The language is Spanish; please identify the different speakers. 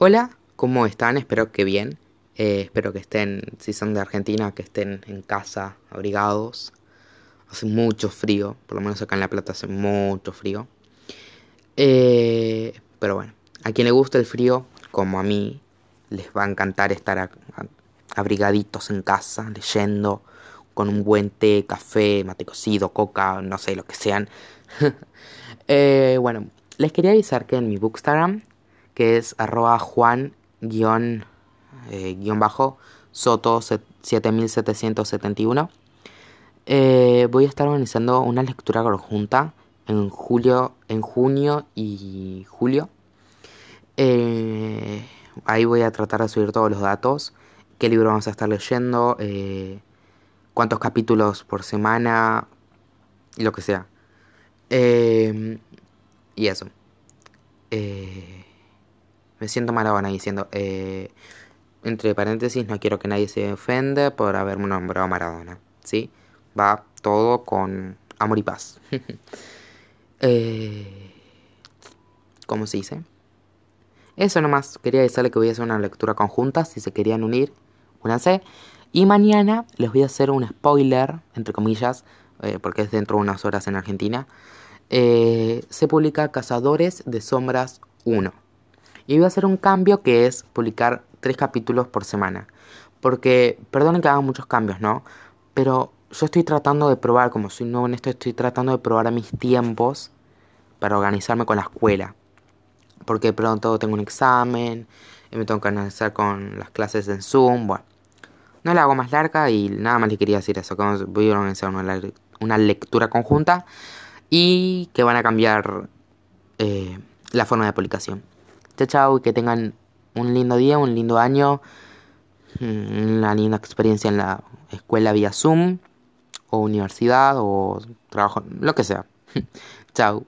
Speaker 1: Hola, ¿cómo están? Espero que bien. Eh, espero que estén, si son de Argentina, que estén en casa, abrigados. Hace mucho frío, por lo menos acá en La Plata hace mucho frío. Eh, pero bueno, a quien le gusta el frío, como a mí, les va a encantar estar abrigaditos en casa, leyendo, con un buen té, café, mate cocido, coca, no sé, lo que sean. Eh, bueno, les quería avisar que en mi Bookstagram que es arroba juan guion, eh, guion bajo soto 7771. Eh, voy a estar organizando una lectura conjunta en julio, en junio y julio. Eh, ahí voy a tratar de subir todos los datos, qué libro vamos a estar leyendo, cuántos capítulos por semana, lo que sea. y eso. Me siento malabona diciendo, eh, entre paréntesis, no quiero que nadie se ofenda por haberme nombrado Maradona. ¿Sí? Va todo con amor y paz. eh, ¿Cómo se dice? Eso nomás, quería decirle que voy a hacer una lectura conjunta, si se querían unir, únanse. Y mañana les voy a hacer un spoiler, entre comillas, eh, porque es dentro de unas horas en Argentina. Se publica Cazadores de Sombras 1. Y voy a hacer un cambio que es publicar tres capítulos por semana. Porque, perdonen que haga muchos cambios, ¿no? Pero yo estoy tratando de probar, como soy nuevo en esto, estoy tratando de probar mis tiempos para organizarme con la escuela. Porque pronto tengo un examen, y me tengo que analizar con las clases en Zoom, bueno. No la hago más larga y nada más le quería decir eso, que voy a organizar una, lectura conjunta y que van a cambiar eh, la forma de publicación. Chao, chao, y que tengan un lindo día, un lindo año, mm, una linda experiencia en la escuela vía Zoom, o universidad, o trabajo, lo que sea. chao.